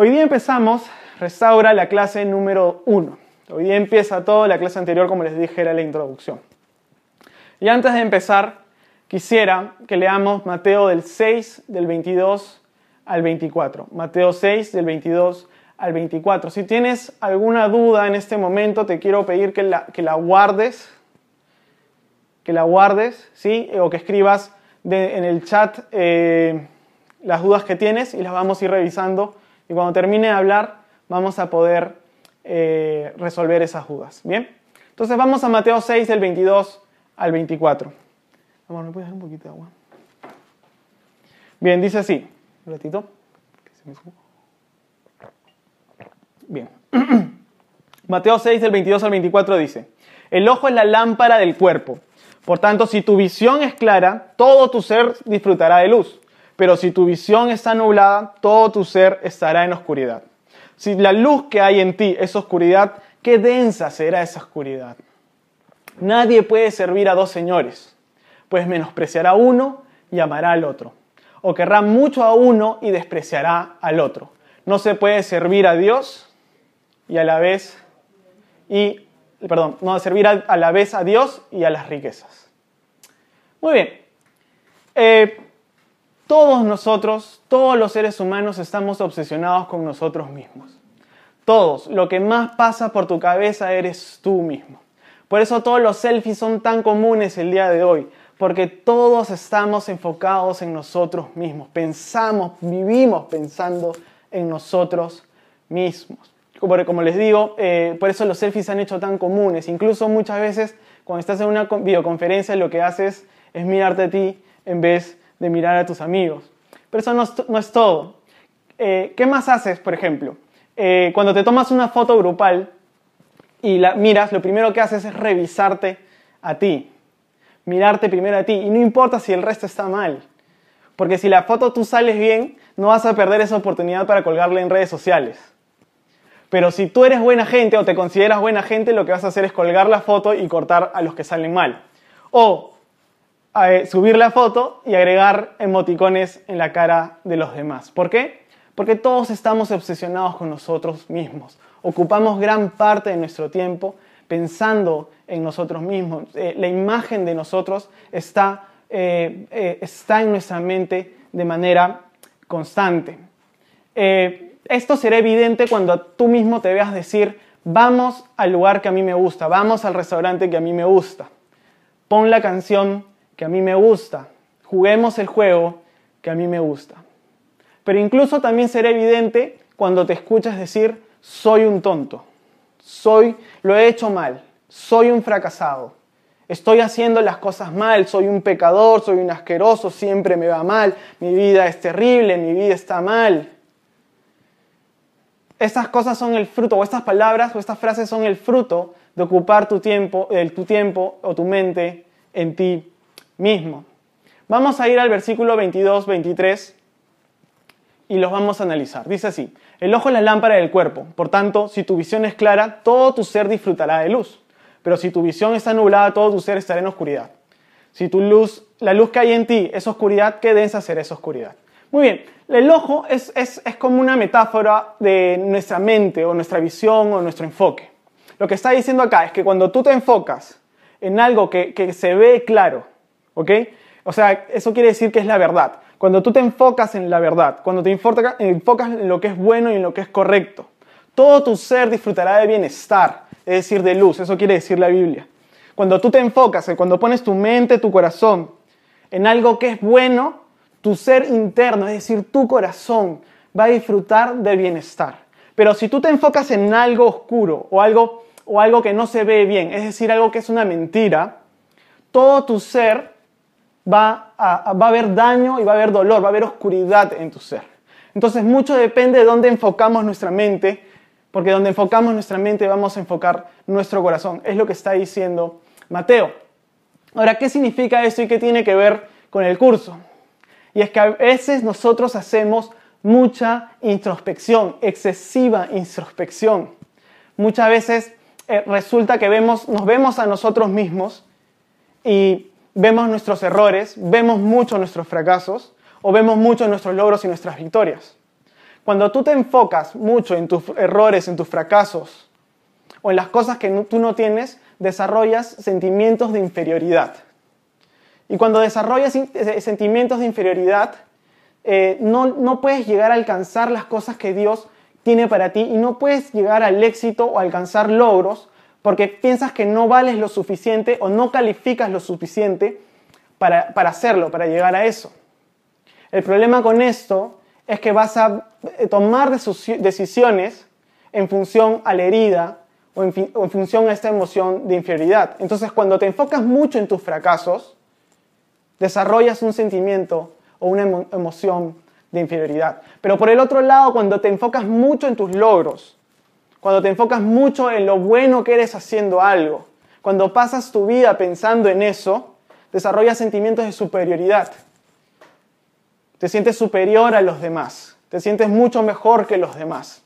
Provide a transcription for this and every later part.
Hoy día empezamos, restaura la clase número 1. Hoy día empieza todo, la clase anterior, como les dije, era la introducción. Y antes de empezar, quisiera que leamos Mateo del 6, del 22 al 24. Mateo 6, del 22 al 24. Si tienes alguna duda en este momento, te quiero pedir que la, que la guardes, que la guardes, ¿sí? O que escribas en el chat eh, las dudas que tienes y las vamos a ir revisando y cuando termine de hablar vamos a poder eh, resolver esas dudas. ¿Bien? Entonces vamos a Mateo 6 del 22 al 24. Amor, ¿me puedes dar un poquito de agua? Bien, dice así. Un ratito. Bien. Mateo 6 del 22 al 24 dice, el ojo es la lámpara del cuerpo. Por tanto, si tu visión es clara, todo tu ser disfrutará de luz. Pero si tu visión está nublada, todo tu ser estará en oscuridad. Si la luz que hay en ti es oscuridad, qué densa será esa oscuridad. Nadie puede servir a dos señores, pues menospreciará a uno y amará al otro. O querrá mucho a uno y despreciará al otro. No se puede servir a Dios y a la vez y perdón, no servir a, la vez a Dios y a las riquezas. Muy bien. Eh, todos nosotros, todos los seres humanos estamos obsesionados con nosotros mismos. Todos, lo que más pasa por tu cabeza eres tú mismo. Por eso todos los selfies son tan comunes el día de hoy, porque todos estamos enfocados en nosotros mismos, pensamos, vivimos pensando en nosotros mismos. Como, les digo, eh, por eso los selfies se han hecho tan comunes. Incluso muchas veces cuando estás en una videoconferencia lo que haces es mirarte a ti en vez de mirar a tus amigos. Pero eso no es, todo. Eh, ¿Qué más haces, por ejemplo? Eh, cuando te tomas una foto grupal y la miras, lo primero que haces es revisarte a ti. Mirarte primero a ti. Y no importa si el resto está mal. Porque si la foto tú sales bien, no vas a perder esa oportunidad para colgarla en redes sociales. Pero si tú eres buena gente o te consideras buena gente, lo que vas a hacer es colgar la foto y cortar a los que salen mal. O subir la foto y agregar emoticones en la cara de los demás. ¿Por qué? Porque todos estamos obsesionados con nosotros mismos. Ocupamos gran parte de nuestro tiempo pensando en nosotros mismos. Eh, la imagen de nosotros está, eh, eh, está en nuestra mente de manera constante. esto será evidente cuando tú mismo te veas decir, vamos al lugar que a mí me gusta, vamos al restaurante que a mí me gusta. Pon la canción que a mí me gusta. Juguemos el juego que a mí me gusta. Pero incluso también será evidente cuando te escuchas decir, soy un tonto, soy, lo he hecho mal, soy un fracasado, estoy haciendo las cosas mal, soy un pecador, soy un asqueroso, siempre me va mal, mi vida es terrible, mi vida está mal. Estas cosas son el fruto, o estas palabras o estas frases son el fruto de ocupar tu tiempo, tu tiempo o tu mente en ti mismo. Vamos a ir al versículo 22, 23 y los vamos a analizar. Dice así, el ojo es la lámpara del cuerpo, por tanto, si tu visión es clara, todo tu ser disfrutará de luz, pero si tu visión está nublada, todo tu ser estará en oscuridad. Si tu luz, la luz que hay en ti es oscuridad, ¿qué densa será esa oscuridad? Muy bien, el ojo es, es, es como una metáfora de nuestra mente o nuestra visión o nuestro enfoque. Lo que está diciendo acá es que cuando tú te enfocas en algo que, que se ve claro, ¿Ok? O sea, eso quiere decir que es la verdad. Cuando tú te enfocas en la verdad, cuando te enfocas en lo que es bueno y en lo que es correcto, todo tu ser disfrutará de bienestar, es decir, de luz. Eso quiere decir la Biblia. Cuando tú te enfocas, cuando pones tu mente, tu corazón en algo que es bueno, tu ser interno, es decir, tu corazón, va a disfrutar de bienestar. Pero si tú te enfocas en algo oscuro o algo, o algo que no se ve bien, es decir, algo que es una mentira, todo tu ser va a, haber daño y va a haber dolor, va a haber oscuridad en tu ser. Entonces mucho depende de dónde enfocamos nuestra mente, porque donde enfocamos nuestra mente vamos a enfocar nuestro corazón. Es lo que está diciendo Mateo. Ahora, ¿qué significa esto y qué tiene que ver con el curso? Y es que a veces nosotros hacemos mucha introspección, excesiva introspección. Muchas veces eh, resulta que vemos, nos vemos a nosotros mismos y vemos nuestros errores, vemos mucho nuestros fracasos o vemos mucho nuestros logros y nuestras victorias. Cuando tú te enfocas mucho en tus errores, en tus fracasos o en las cosas que tú no tienes, desarrollas sentimientos de inferioridad. Y cuando desarrollas eh, sentimientos de inferioridad, eh, no, no puedes llegar a alcanzar las cosas que Dios tiene para ti y no puedes llegar al éxito o alcanzar logros porque piensas que no vales lo suficiente o no calificas lo suficiente para, para hacerlo, para llegar a eso. El problema con esto es que vas a eh, tomar decisiones en función a la herida o en, función a esta emoción de inferioridad. Entonces, cuando te enfocas mucho en tus fracasos, desarrollas un sentimiento o una emoción de inferioridad. Pero por el otro lado, cuando te enfocas mucho en tus logros, cuando te enfocas mucho en lo bueno que eres haciendo algo, cuando pasas tu vida pensando en eso, desarrollas sentimientos de superioridad. Te sientes superior a los demás, te sientes mucho mejor que los demás.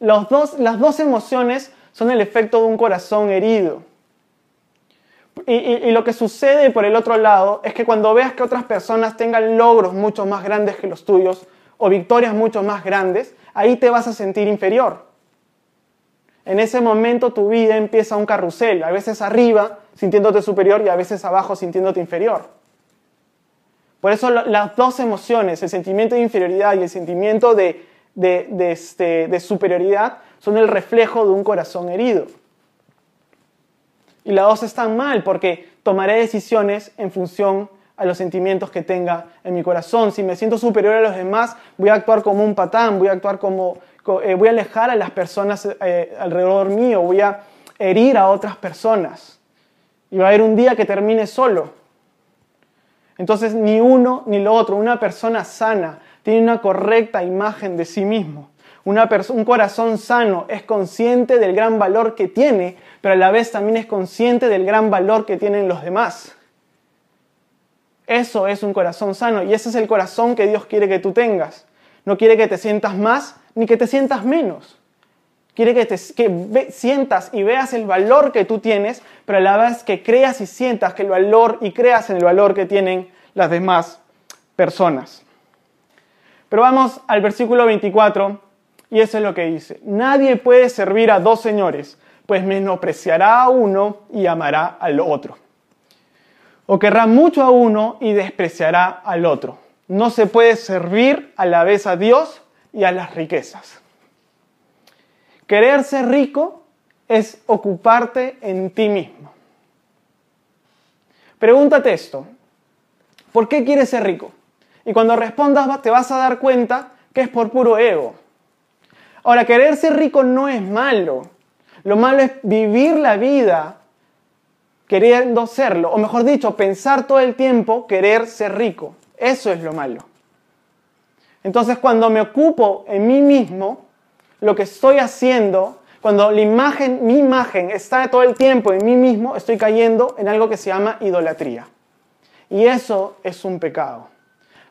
las dos emociones son el efecto de un corazón herido. Y, lo que sucede por el otro lado es que cuando veas que otras personas tengan logros mucho más grandes que los tuyos o victorias mucho más grandes, ahí te vas a sentir inferior. En ese momento tu vida empieza un carrusel, a veces arriba sintiéndote superior y a veces abajo sintiéndote inferior. Por eso las dos emociones, el sentimiento de inferioridad y el sentimiento de, este, de superioridad, son el reflejo de un corazón herido. Y las dos están mal porque tomaré decisiones en función a los sentimientos que tenga en mi corazón. Si me siento superior a los demás, voy a actuar como un patán, voy a actuar como, eh, voy a alejar a las personas eh, alrededor mío, voy a herir a otras personas. Y va a haber un día que termine solo. Entonces ni uno ni lo otro, una persona sana tiene una correcta imagen de sí mismo un corazón sano es consciente del gran valor que tiene, pero a la vez también es consciente del gran valor que tienen los demás. Eso es un corazón sano y ese es el corazón que Dios quiere que tú tengas. No quiere que te sientas más ni que te sientas menos. Quiere que, te, sientas y veas el valor que tú tienes, pero a la vez que creas y sientas que el valor y creas en el valor que tienen las demás personas. Pero vamos al versículo 24 y eso es lo que dice. Nadie puede servir a dos señores, pues menospreciará a uno y amará al otro. O querrá mucho a uno y despreciará al otro. No se puede servir a la vez a Dios y a las riquezas. Querer ser rico es ocuparte en ti mismo. Pregúntate esto. ¿Por qué quieres ser rico? Y cuando respondas te vas a dar cuenta que es por puro ego. Ahora, querer ser rico no es malo. Lo malo es vivir la vida queriendo serlo. O mejor dicho, pensar todo el tiempo querer ser rico. Eso es lo malo. Entonces, cuando me ocupo en mí mismo, lo que estoy haciendo, cuando la imagen, mi imagen está todo el tiempo en mí mismo, estoy cayendo en algo que se llama idolatría. Y eso es un pecado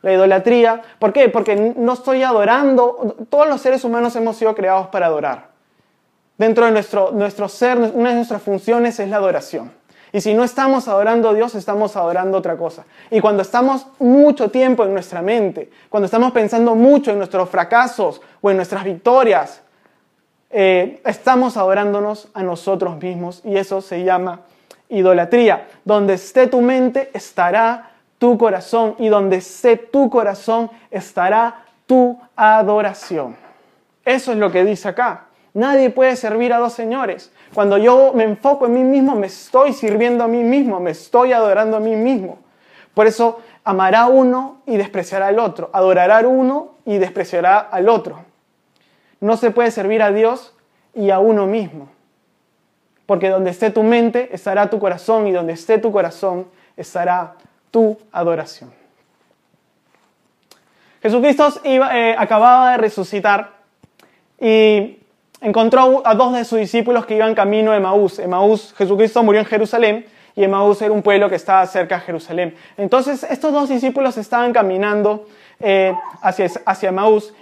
la idolatría. ¿Por qué? Porque no estoy adorando. Todos los seres humanos hemos sido creados para adorar. Dentro de nuestro, nuestro ser, una de nuestras funciones es la adoración. Y si no estamos adorando a Dios, estamos adorando otra cosa. Y cuando estamos mucho tiempo en nuestra mente, cuando estamos pensando mucho en nuestros fracasos o en nuestras victorias, eh, estamos adorándonos a nosotros mismos y eso se llama idolatría. Donde esté tu mente estará tu corazón y donde esté tu corazón estará tu adoración. Eso es lo que dice acá. Nadie puede servir a dos señores. Cuando yo me enfoco en mí mismo, me estoy sirviendo a mí mismo, me estoy adorando a mí mismo. Por eso amará uno y despreciará al otro, adorará uno y despreciará al otro. No se puede servir a Dios y a uno mismo. Porque donde esté tu mente estará tu corazón y donde esté tu corazón estará tu adoración. Jesucristo eh, acababa de resucitar y encontró a dos de sus discípulos que iban camino de Emaús. Emaús, Jesucristo murió en Jerusalén y Emaús era un pueblo que estaba cerca de Jerusalén. Entonces estos dos discípulos estaban caminando eh, hacia, hacia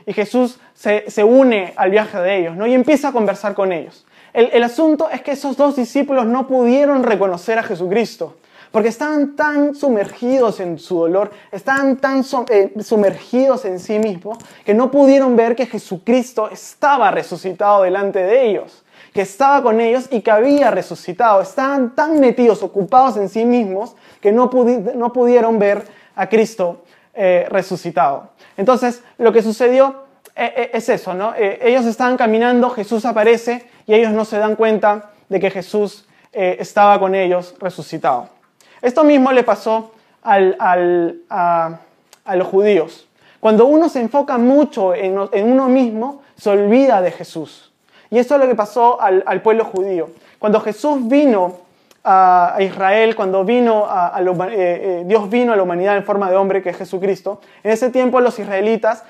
y Jesús se, une al viaje de ellos ¿no? y empieza a conversar con ellos. el asunto es que esos dos discípulos no pudieron reconocer a Jesucristo porque estaban tan sumergidos en su dolor, estaban tan eh, sumergidos en sí mismos, que no pudieron ver que Jesucristo estaba resucitado delante de ellos, que estaba con ellos y que había resucitado. Estaban tan metidos, ocupados en sí mismos, que no, pudieron ver a Cristo eh, resucitado. Entonces, lo que sucedió eh, es eso, ¿no? ellos estaban caminando, Jesús aparece y ellos no se dan cuenta de que Jesús estaba con ellos resucitado. Esto mismo le pasó a, los judíos. Cuando uno se enfoca mucho en, uno mismo, se olvida de Jesús. Y eso es lo que pasó al, pueblo judío. Cuando Jesús vino a, Israel, cuando vino a, eh, eh, Dios vino a la humanidad en forma de hombre, que es Jesucristo, en ese tiempo los israelitas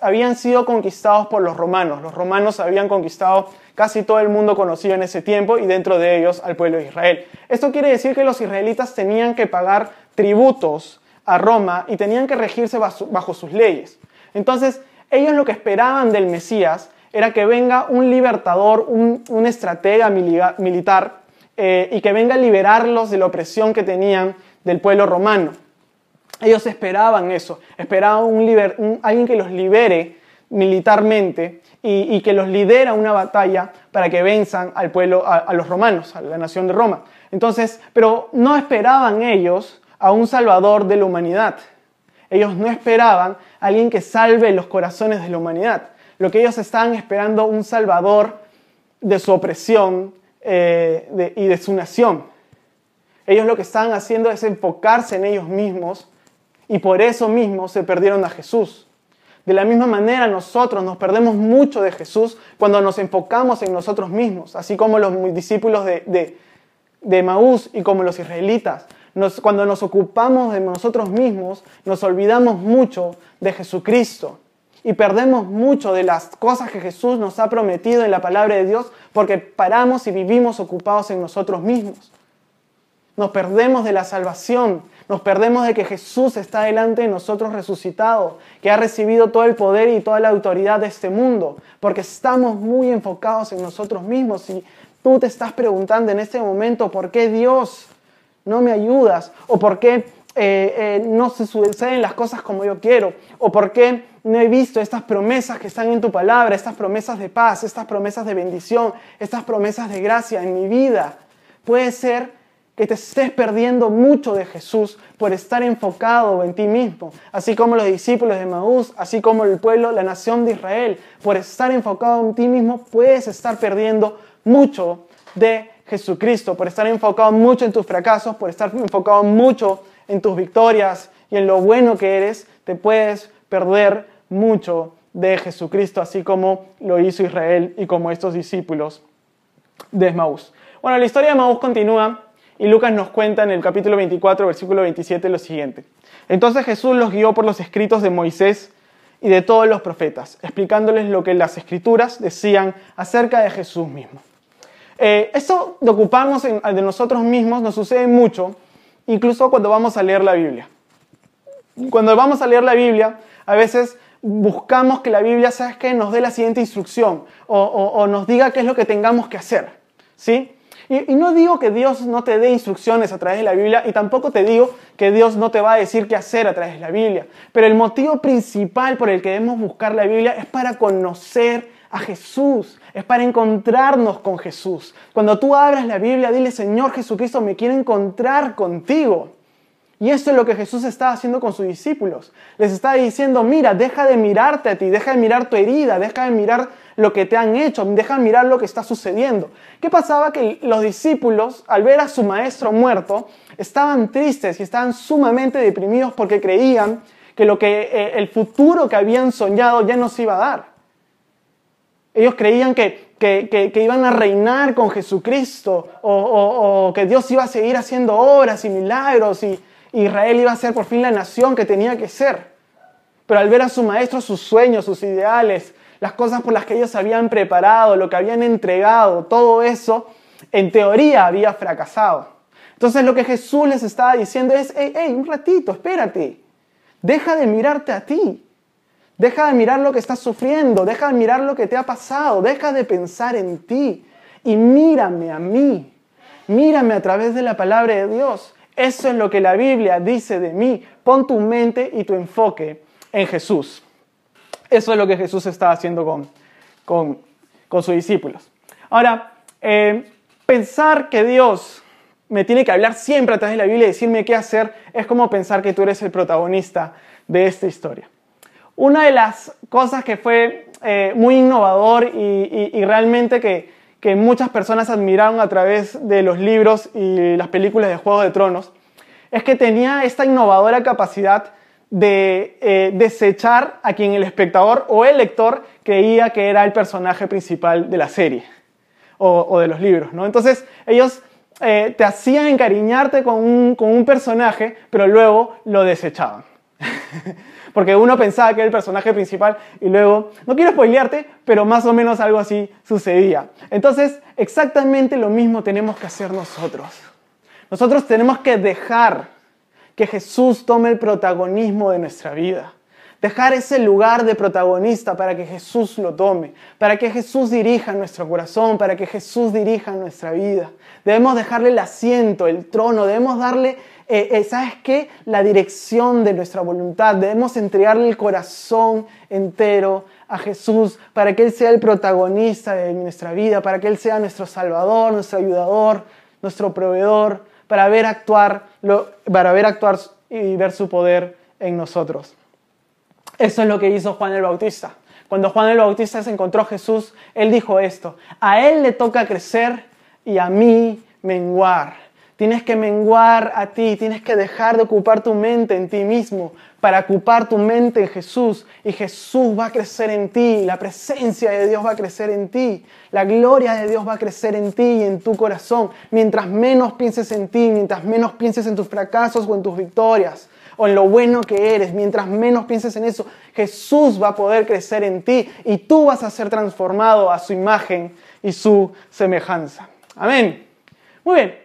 habían sido conquistados por los romanos. Los romanos habían conquistado casi todo el mundo conocido en ese tiempo y dentro de ellos al pueblo de Israel. Esto quiere decir que los israelitas tenían que pagar tributos a Roma y tenían que regirse bajo, sus leyes. Entonces, ellos lo que esperaban del Mesías era que venga un libertador, un, estratega militar eh, y que venga a liberarlos de la opresión que tenían del pueblo romano. Ellos esperaban eso, esperaban un, alguien que los libere militarmente y, que los lidera una batalla para que venzan al pueblo, a, los romanos, a la nación de Roma. Entonces, pero no esperaban ellos a un salvador de la humanidad. Ellos no esperaban a alguien que salve los corazones de la humanidad. Lo que ellos estaban esperando, un salvador de su opresión eh, y de su nación. Ellos lo que estaban haciendo es enfocarse en ellos mismos y por eso mismo se perdieron a Jesús. De la misma manera nosotros nos perdemos mucho de Jesús cuando nos enfocamos en nosotros mismos, así como los discípulos de, de, Maús y como los israelitas. cuando nos ocupamos de nosotros mismos, nos olvidamos mucho de Jesucristo y perdemos mucho de las cosas que Jesús nos ha prometido en la palabra de Dios porque paramos y vivimos ocupados en nosotros mismos. Nos perdemos de la salvación, nos perdemos de que Jesús está delante de nosotros resucitado, que ha recibido todo el poder y toda la autoridad de este mundo, porque estamos muy enfocados en nosotros mismos. Y tú te estás preguntando en este momento, ¿por qué Dios no me ayudas? ¿O por qué eh, eh, no se suceden las cosas como yo quiero? ¿O por qué no he visto estas promesas que están en tu palabra, estas promesas de paz, estas promesas de bendición, estas promesas de gracia en mi vida? Puede ser que te estés perdiendo mucho de Jesús por estar enfocado en ti mismo, así como los discípulos de Maús, así como el pueblo, la nación de Israel, por estar enfocado en ti mismo puedes estar perdiendo mucho de Jesucristo, por estar enfocado mucho en tus fracasos, por estar enfocado mucho en tus victorias y en lo bueno que eres, te puedes perder mucho de Jesucristo, así como lo hizo Israel y como estos discípulos de Maús. Bueno, la historia de Maús continúa y Lucas nos cuenta en el capítulo 24, versículo 27 lo siguiente. Entonces Jesús los guió por los escritos de Moisés y de todos los profetas, explicándoles lo que las escrituras decían acerca de Jesús mismo. Eh, esto de ocuparnos de nosotros mismos nos sucede mucho, incluso cuando vamos a leer la Biblia. Cuando vamos a leer la Biblia, a veces buscamos que la Biblia, ¿sabes qué?, nos dé la siguiente instrucción o, o nos diga qué es lo que tengamos que hacer. ¿Sí? Y, no digo que Dios no te dé instrucciones a través de la Biblia y tampoco te digo que Dios no te va a decir qué hacer a través de la Biblia. Pero el motivo principal por el que debemos buscar la Biblia es para conocer a Jesús, es para encontrarnos con Jesús. Cuando tú abras la Biblia, dile, Señor Jesucristo, me quiero encontrar contigo. Y eso es lo que Jesús está haciendo con sus discípulos. Les está diciendo, mira, deja de mirarte a ti, deja de mirar tu herida, deja de mirar lo que te han hecho, deja de mirar lo que está sucediendo. ¿Qué pasaba? Que los discípulos, al ver a su maestro muerto, estaban tristes y estaban sumamente deprimidos porque creían que, lo que eh, el futuro que habían soñado ya no se iba a dar. Ellos creían que, que, iban a reinar con Jesucristo o, o que Dios iba a seguir haciendo obras y milagros y, Israel iba a ser por fin la nación que tenía que ser. Pero al ver a su maestro, sus sueños, sus ideales, las cosas por las que ellos habían preparado, lo que habían entregado, todo eso, en teoría había fracasado. Entonces lo que Jesús les estaba diciendo es, hey, hey, un ratito, espérate, deja de mirarte a ti, deja de mirar lo que estás sufriendo, deja de mirar lo que te ha pasado, deja de pensar en ti y mírame a mí, mírame a través de la palabra de Dios. Eso es lo que la Biblia dice de mí. Pon tu mente y tu enfoque en Jesús. Eso es lo que Jesús estaba haciendo con, con, con sus discípulos. Ahora, eh, pensar que Dios me tiene que hablar siempre a través de la Biblia y decirme qué hacer es como pensar que tú eres el protagonista de esta historia. Una de las cosas que fue eh, muy innovador y, y, realmente que, que, muchas personas admiraron a través de los libros y las películas de Juego de Tronos es que tenía esta innovadora capacidad de eh, desechar a quien el espectador o el lector creía que era el personaje principal de la serie o, de los libros. ¿no? Entonces ellos eh, te hacían encariñarte con un, con un personaje, pero luego lo desechaban. Porque uno pensaba que era el personaje principal y luego, no quiero spoilearte, pero más o menos algo así sucedía. Entonces, exactamente lo mismo tenemos que hacer nosotros. Nosotros tenemos que dejar que Jesús tome el protagonismo de nuestra vida. Dejar ese lugar de protagonista para que Jesús lo tome, para que Jesús dirija nuestro corazón, para que Jesús dirija nuestra vida. Debemos dejarle el asiento, el trono, debemos darle, eh, eh, ¿sabes qué? La dirección de nuestra voluntad. Debemos entregarle el corazón entero a Jesús para que Él sea el protagonista de nuestra vida, para que Él sea nuestro Salvador, nuestro ayudador, nuestro proveedor, para ver actuar, para ver actuar y ver su poder en nosotros. Eso es lo que hizo Juan el Bautista. Cuando Juan el Bautista se encontró a Jesús, él dijo esto, a él le toca crecer y a mí menguar. Tienes que menguar a ti, tienes que dejar de ocupar tu mente en ti mismo para ocupar tu mente en Jesús y Jesús va a crecer en ti, la presencia de Dios va a crecer en ti, la gloria de Dios va a crecer en ti y en tu corazón. Mientras menos pienses en ti, mientras menos pienses en tus fracasos o en tus victorias, o en lo bueno que eres, mientras menos pienses en eso, Jesús va a poder crecer en ti y tú vas a ser transformado a su imagen y su semejanza. Amén. Muy bien.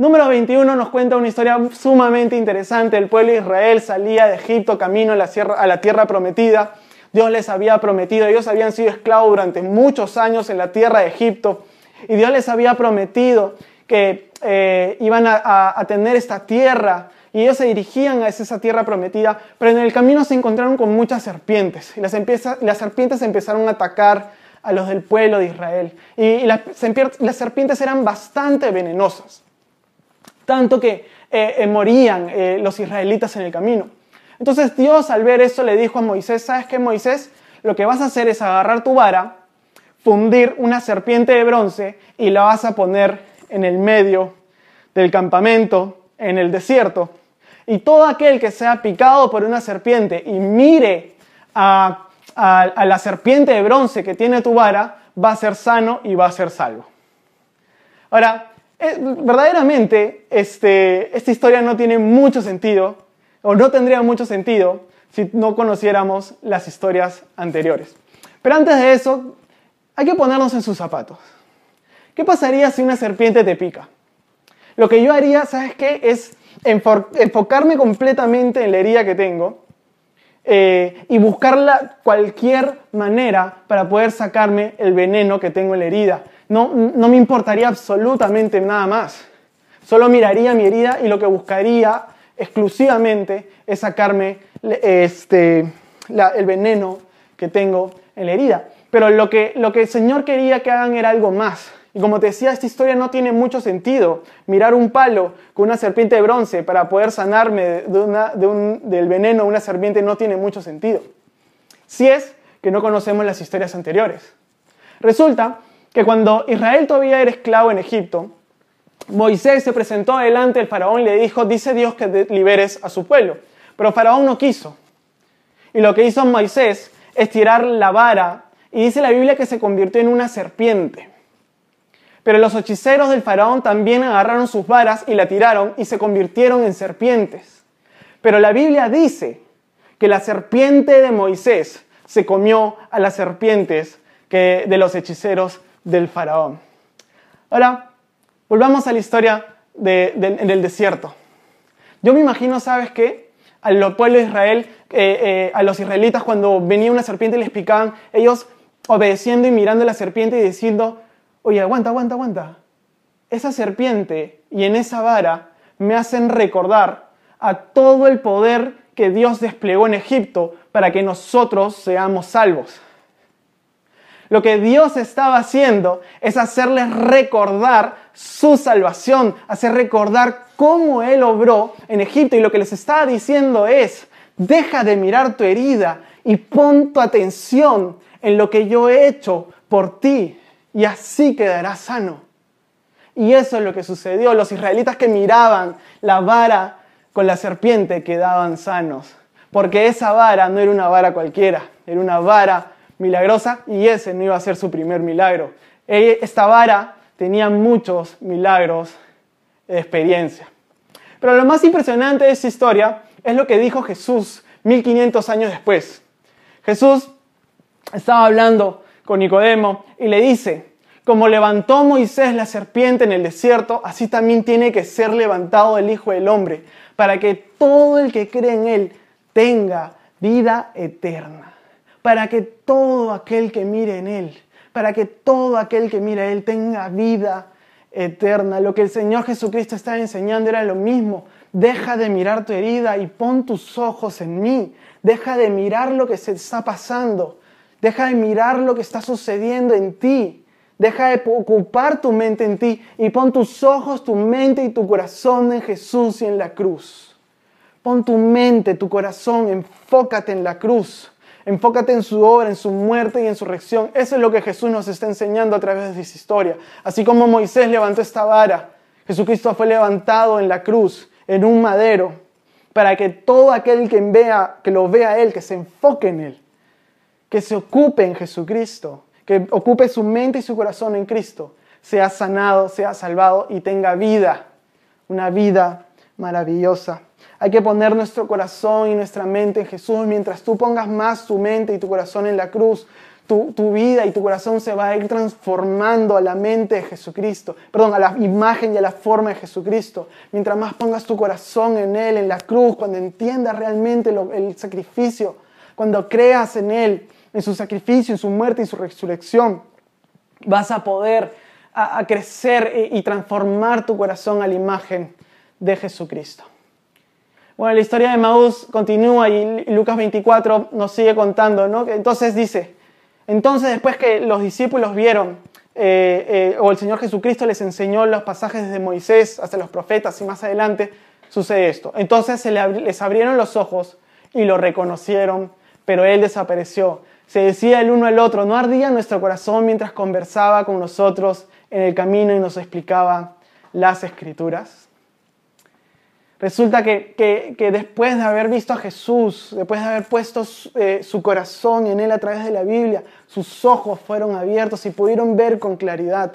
Número 21 nos cuenta una historia sumamente interesante. El pueblo de Israel salía de Egipto camino a la, tierra, prometida. Dios les había prometido, ellos habían sido esclavos durante muchos años en la tierra de Egipto. Y Dios les había prometido que eh, iban a, a tener esta tierra. Y ellos se dirigían a esa tierra prometida, pero en el camino se encontraron con muchas serpientes. Y las, las serpientes empezaron a atacar a los del pueblo de Israel. Y, las, serpientes eran bastante venenosas, tanto que eh, eh, morían eh, los israelitas en el camino. Entonces Dios al ver eso le dijo a Moisés, ¿sabes qué Moisés? Lo que vas a hacer es agarrar tu vara, fundir una serpiente de bronce y la vas a poner en el medio del campamento en el desierto y todo aquel que sea picado por una serpiente y mire a, la serpiente de bronce que tiene tu vara, va a ser sano y va a ser salvo. Ahora, eh, verdaderamente este, esta historia no tiene mucho sentido, o no tendría mucho sentido, si no conociéramos las historias anteriores. Pero antes de eso, hay que ponernos en sus zapatos. ¿Qué pasaría si una serpiente te pica? Lo que yo haría, ¿sabes qué? Es enfocarme completamente en la herida que tengo eh, y buscarla cualquier manera para poder sacarme el veneno que tengo en la herida. No, no me importaría absolutamente nada más. Solo miraría mi herida y lo que buscaría exclusivamente es sacarme este, el veneno que tengo en la herida. Pero lo que, lo que el Señor quería que hagan era algo más. Y como te decía, esta historia no tiene mucho sentido. Mirar un palo con una serpiente de bronce para poder sanarme del veneno de una serpiente no tiene mucho sentido. Si es que no conocemos las historias anteriores. Resulta que cuando Israel todavía era esclavo en Egipto, Moisés se presentó delante del faraón y le dijo, dice Dios que liberes a su pueblo. Pero faraón no quiso. Y lo que hizo Moisés es tirar la vara y dice la Biblia que se convirtió en una serpiente. Pero los hechiceros del faraón también agarraron sus varas y la tiraron y se convirtieron en serpientes. Pero la Biblia dice que la serpiente de Moisés se comió a las serpientes que de los hechiceros del faraón. Ahora, volvamos a la historia en el desierto. Yo me imagino, ¿sabes qué? A los pueblos de Israel, eh, eh, a los israelitas, cuando venía una serpiente y les picaban, ellos obedeciendo y mirando a la serpiente y diciendo, oye, aguanta, aguanta, aguanta. Esa serpiente y en esa vara me hacen recordar a todo el poder que Dios desplegó en Egipto para que nosotros seamos salvos. Lo que Dios estaba haciendo es hacerles recordar su salvación, hacer recordar cómo Él obró en Egipto. Y lo que les estaba diciendo es, deja de mirar tu herida y pon tu atención en lo que yo he hecho por ti y así quedarás sano. Y eso es lo que sucedió. Los israelitas que miraban la vara con la serpiente quedaban sanos, porque esa vara no era una vara cualquiera, era una vara milagrosa y ese no iba a ser su primer milagro. Esta vara tenía muchos milagros de experiencia. Pero lo más impresionante de esta historia es lo que dijo Jesús 1500 años después. Jesús estaba hablando con Nicodemo y le dice, como levantó Moisés la serpiente en el desierto, así también tiene que ser levantado el Hijo del Hombre, para que todo el que cree en Él tenga vida eterna, para que todo aquel que mire en Él, para que todo aquel que mire a Él tenga vida eterna. Lo que el Señor Jesucristo estaba enseñando era lo mismo. Deja de mirar tu herida y pon tus ojos en mí. Deja de mirar lo que se está pasando. Deja de mirar lo que está sucediendo en ti. Deja de ocupar tu mente en ti y pon tus ojos, tu mente y tu corazón en Jesús y en la cruz. Pon tu mente, tu corazón, enfócate en la cruz. Enfócate en su obra, en su muerte y en su reacción. Eso es lo que Jesús nos está enseñando a través de esa historia. Así como Moisés levantó esta vara, Jesucristo fue levantado en la cruz, en un madero, para que todo aquel que, vea, que lo vea a Él, que se enfoque en Él, que se ocupe en Jesucristo, que ocupe su mente y su corazón en Cristo, sea sanado, sea salvado y tenga vida, una vida maravillosa. Hay que poner nuestro corazón y nuestra mente en Jesús. Mientras tú pongas más tu mente y tu corazón en la cruz, tu, vida y tu corazón se va a ir transformando a la mente de Jesucristo, perdón, a la imagen y a la forma de Jesucristo. Mientras más pongas tu corazón en Él, en la cruz, cuando entiendas realmente el sacrificio, cuando creas en Él, en su sacrificio, en su muerte y su resurrección, vas a poder a, crecer y, transformar tu corazón a la imagen de Jesucristo. Bueno, la historia de Maús continúa y Lucas 24 nos sigue contando, ¿no? Entonces dice, entonces después que los discípulos vieron, eh, eh, o el Señor Jesucristo les enseñó los pasajes desde Moisés hasta los profetas y más adelante, sucede esto. Entonces se les abrieron los ojos y lo reconocieron, pero él desapareció se decía el uno al otro, ¿no ardía nuestro corazón mientras conversaba con nosotros en el camino y nos explicaba las escrituras? Resulta que, después de haber visto a Jesús, después de haber puesto eh, su corazón en él a través de la Biblia, sus ojos fueron abiertos y pudieron ver con claridad.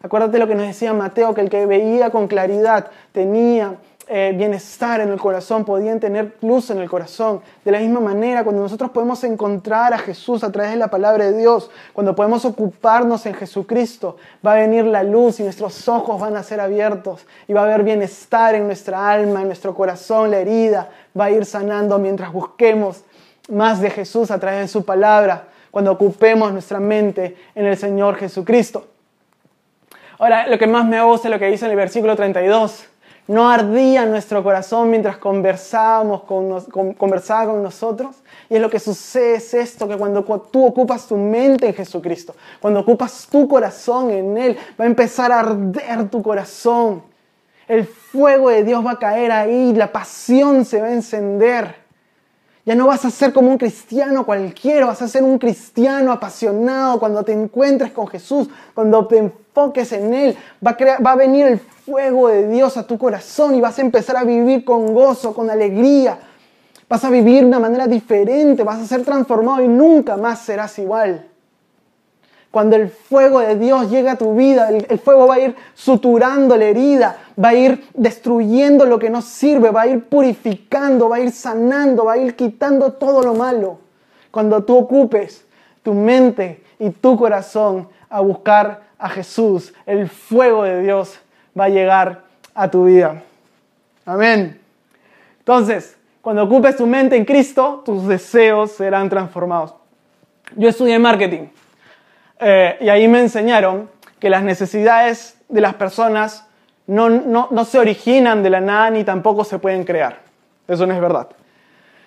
Acuérdate lo que nos decía Mateo, que el que veía con claridad tenía eh, bienestar en el corazón, podían tener luz en el corazón. De la misma manera, cuando nosotros podemos encontrar a Jesús a través de la palabra de Dios, cuando podemos ocuparnos en Jesucristo, va a venir la luz y nuestros ojos van a ser abiertos y va a haber bienestar en nuestra alma, en nuestro corazón, la herida va a ir sanando mientras busquemos más de Jesús a través de su palabra, cuando ocupemos nuestra mente en el Señor Jesucristo. Ahora, lo que más me gusta es lo que dice en el versículo 32 no ardía nuestro corazón mientras conversábamos con, conversaba con nosotros. Y es lo que sucede es esto, que cuando tú ocupas tu mente en Jesucristo, cuando ocupas tu corazón en Él, va a empezar a arder tu corazón. El fuego de Dios va a caer ahí, la pasión se va a encender. Ya no vas a ser como un cristiano cualquiera, vas a ser un cristiano apasionado cuando te encuentres con Jesús, cuando te enfoques en Él. Va a, va a venir el fuego de Dios a tu corazón y vas a empezar a vivir con gozo, con alegría. Vas a vivir de una manera diferente, vas a ser transformado y nunca más serás igual. Cuando el fuego de Dios llega a tu vida, el, fuego va a ir suturando la herida, va a ir destruyendo lo que no sirve, va a ir purificando, va a ir sanando, va a ir quitando todo lo malo. Cuando tú ocupes tu mente y tu corazón a buscar a Jesús, el fuego de Dios va a llegar a tu vida. Amén. Entonces, cuando ocupes tu mente en Cristo, tus deseos serán transformados. Yo estudié marketing eh, y ahí me enseñaron que las necesidades de las personas no, no, no se originan de la nada ni tampoco se pueden crear. Eso no es verdad.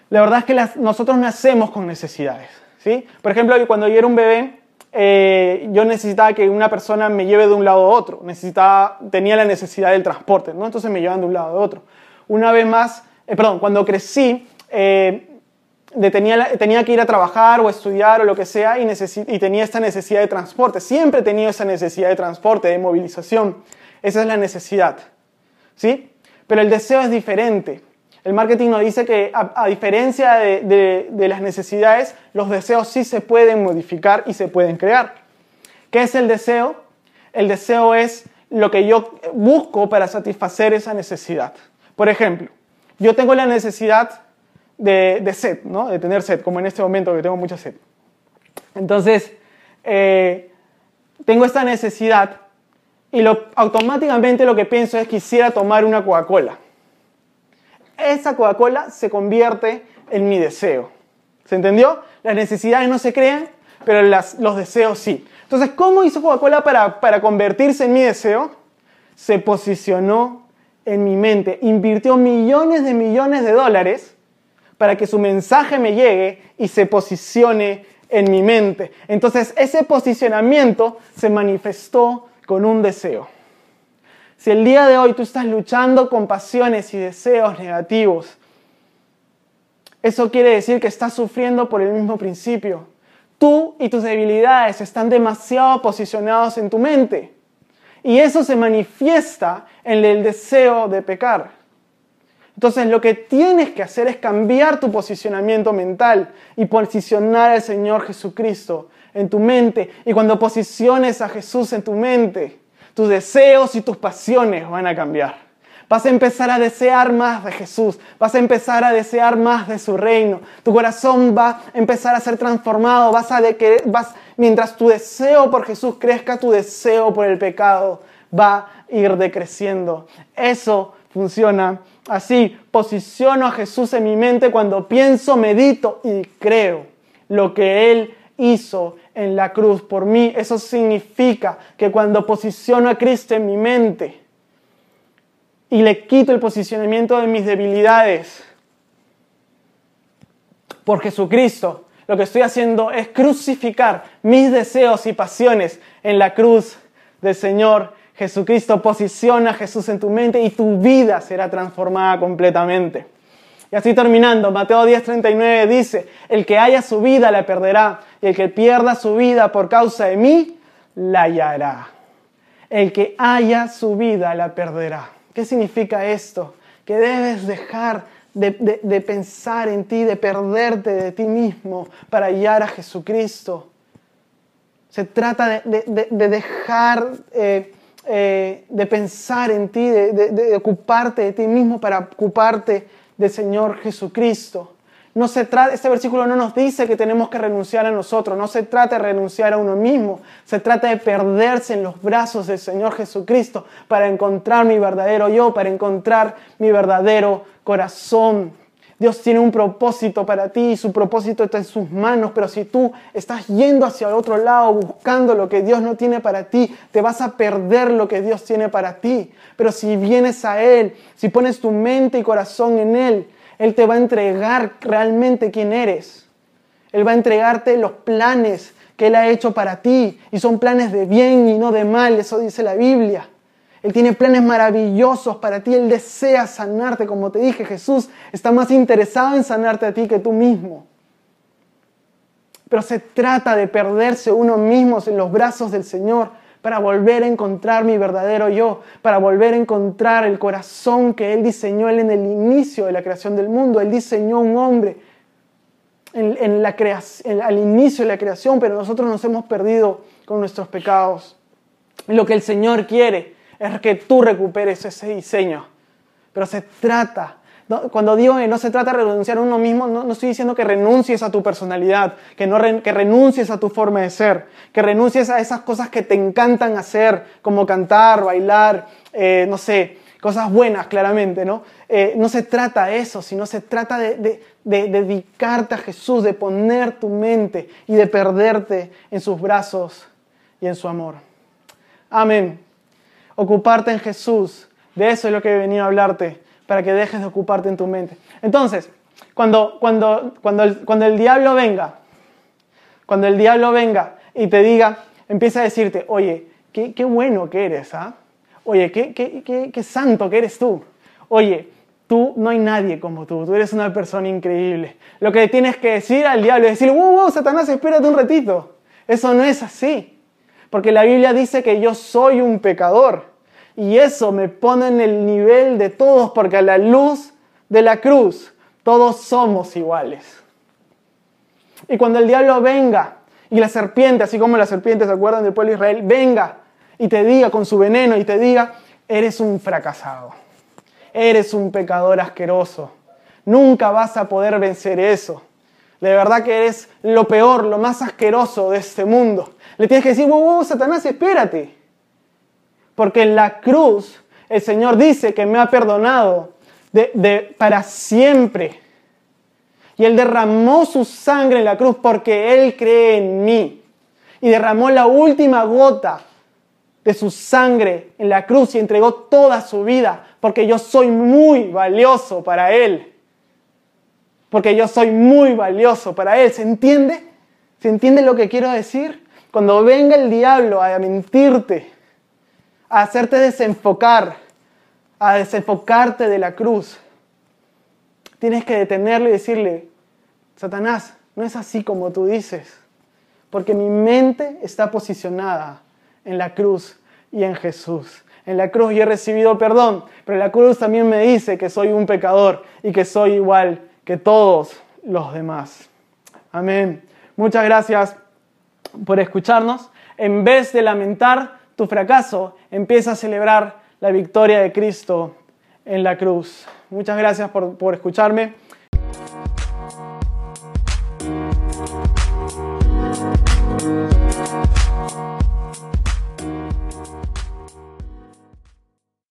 La verdad es que las, nosotros nacemos con necesidades. ¿sí? Por ejemplo, cuando yo era un bebé, eh, yo necesitaba que una persona me lleve de un lado a otro. Necesitaba, tenía la necesidad del transporte, ¿no? entonces me llevan de un lado a otro. Una vez más, eh, perdón, cuando crecí, eh, tenía, tenía, que ir a trabajar o estudiar o lo que sea y, y tenía esta necesidad de transporte. Siempre he tenido esa necesidad de transporte, de movilización. Esa es la necesidad. ¿Sí? Pero el deseo es diferente. El marketing nos dice que a, diferencia de, las necesidades, los deseos sí se pueden modificar y se pueden crear. ¿Qué es el deseo? El deseo es lo que yo busco para satisfacer esa necesidad. Por ejemplo, yo tengo la necesidad de, sed, ¿no? de tener sed, como en este momento que tengo mucha sed. Entonces, eh, tengo esta necesidad y automáticamente lo que pienso es quisiera tomar una Coca-Cola esa Coca-Cola se convierte en mi deseo. ¿Se entendió? Las necesidades no se crean, pero los deseos sí. Entonces, ¿cómo hizo Coca-Cola para, para convertirse en mi deseo? Se posicionó en mi mente, invirtió millones de millones de dólares para que su mensaje me llegue y se posicione en mi mente. Entonces, ese posicionamiento se manifestó con un deseo. Si el día de hoy tú estás luchando con pasiones y deseos negativos, eso quiere decir que estás sufriendo por el mismo principio. Tú y tus debilidades están demasiado posicionados en tu mente. Y eso se manifiesta en el deseo de pecar. Entonces lo que tienes que hacer es cambiar tu posicionamiento mental y posicionar al Señor Jesucristo en tu mente. Y cuando posiciones a Jesús en tu mente, tus deseos y tus pasiones van a cambiar. Vas a empezar a desear más de Jesús, vas a empezar a desear más de su reino. Tu corazón va a empezar a ser transformado, vas a de que, vas, mientras tu deseo por Jesús crezca, tu deseo por el pecado va a ir decreciendo. Eso funciona así. Posiciono a Jesús en mi mente cuando pienso, medito y creo lo que Él hizo en la cruz por mí. Eso significa que cuando posiciono a Cristo en mi mente y le quito el posicionamiento de mis debilidades por Jesucristo, lo que estoy haciendo es crucificar mis deseos y pasiones en la cruz del Señor Jesucristo. Posiciona a Jesús en tu mente y tu vida será transformada completamente. Y así terminando, Mateo 10:39 dice, el que haya su vida la perderá, y el que pierda su vida por causa de mí, la hallará. El que haya su vida la perderá. ¿Qué significa esto? Que debes dejar de, pensar en ti, de perderte de ti mismo para hallar a Jesucristo. Se trata de, dejar eh, eh, de pensar en ti, de ocuparte de ti mismo para ocuparte del Señor Jesucristo. No se trata, este versículo no nos dice que tenemos que renunciar a nosotros, no se trata de renunciar a uno mismo, se trata de perderse en los brazos del Señor Jesucristo para encontrar mi verdadero yo, para encontrar mi verdadero corazón. Dios tiene un propósito para ti y su propósito está en sus manos, pero si tú estás yendo hacia el otro lado buscando lo que Dios no tiene para ti, te vas a perder lo que Dios tiene para ti. Pero si vienes a Él, si pones tu mente y corazón en Él, Él te va a entregar realmente quién eres. Él va a entregarte los planes que Él ha hecho para ti y son planes de bien y no de mal, eso dice la Biblia. Él tiene planes maravillosos para ti. Él desea sanarte. Como te dije, Jesús está más interesado en sanarte a ti que tú mismo. Pero se trata de perderse uno mismo en los brazos del Señor para volver a encontrar mi verdadero yo, para volver a encontrar el corazón que Él diseñó Él en el inicio de la creación del mundo. Él diseñó un hombre en, la al inicio de la creación, pero nosotros nos hemos perdido con nuestros pecados. Lo que el Señor quiere es que tú recuperes ese diseño. Pero se trata, cuando digo que no se trata de renunciar a uno mismo, no, estoy diciendo que renuncies a tu personalidad, que, no que renuncies a tu forma de ser, que renuncies a esas cosas que te encantan hacer, como cantar, bailar, eh, no sé, cosas buenas claramente, ¿no? Eh, no se trata de eso, sino se trata de, de dedicarte a Jesús, de poner tu mente y de perderte en sus brazos y en su amor. Amén ocuparte en Jesús De eso es lo que he venido a hablarte, para que dejes de ocuparte en tu mente. Entonces, cuando, cuando, cuando, el, cuando el diablo venga, cuando el diablo venga y te diga, empieza a decirte, oye, qué, qué bueno que eres, ¿ah? Oye, qué, qué, qué, qué santo que eres tú. Oye, tú no hay nadie como tú, tú eres una persona increíble. Lo que tienes que decir al diablo es decirle, wow, wow, Satanás, espérate un ratito. Eso no es así. Porque la Biblia dice que yo soy un pecador. Y eso me pone en el nivel de todos, porque a la luz de la cruz todos somos iguales. Y cuando el diablo venga y la serpiente, así como la serpiente, ¿se acuerdan del pueblo de Israel? Venga y te diga con su veneno y te diga, eres un fracasado, eres un pecador asqueroso, nunca vas a poder vencer eso. De verdad que eres lo peor, lo más asqueroso de este mundo. Le tienes que decir, wow, wow, Satanás, espérate. Porque en la cruz el Señor dice que me ha perdonado de, para siempre. Y Él derramó su sangre en la cruz porque Él cree en mí. Y derramó la última gota de su sangre en la cruz y entregó toda su vida porque yo soy muy valioso para Él. Porque yo soy muy valioso para Él. ¿Se entiende? ¿Se entiende lo que quiero decir? Cuando venga el diablo a mentirte, a hacerte desenfocar, a desenfocarte de la cruz, tienes que detenerle y decirle, Satanás, no es así como tú dices, porque mi mente está posicionada en la cruz y en Jesús. En la cruz yo he recibido perdón, pero la cruz también me dice que soy un pecador y que soy igual que todos los demás. Amén. Muchas gracias por escucharnos. En vez de lamentar tu fracaso, empieza a celebrar la victoria de Cristo en la cruz. Muchas gracias por, por escucharme.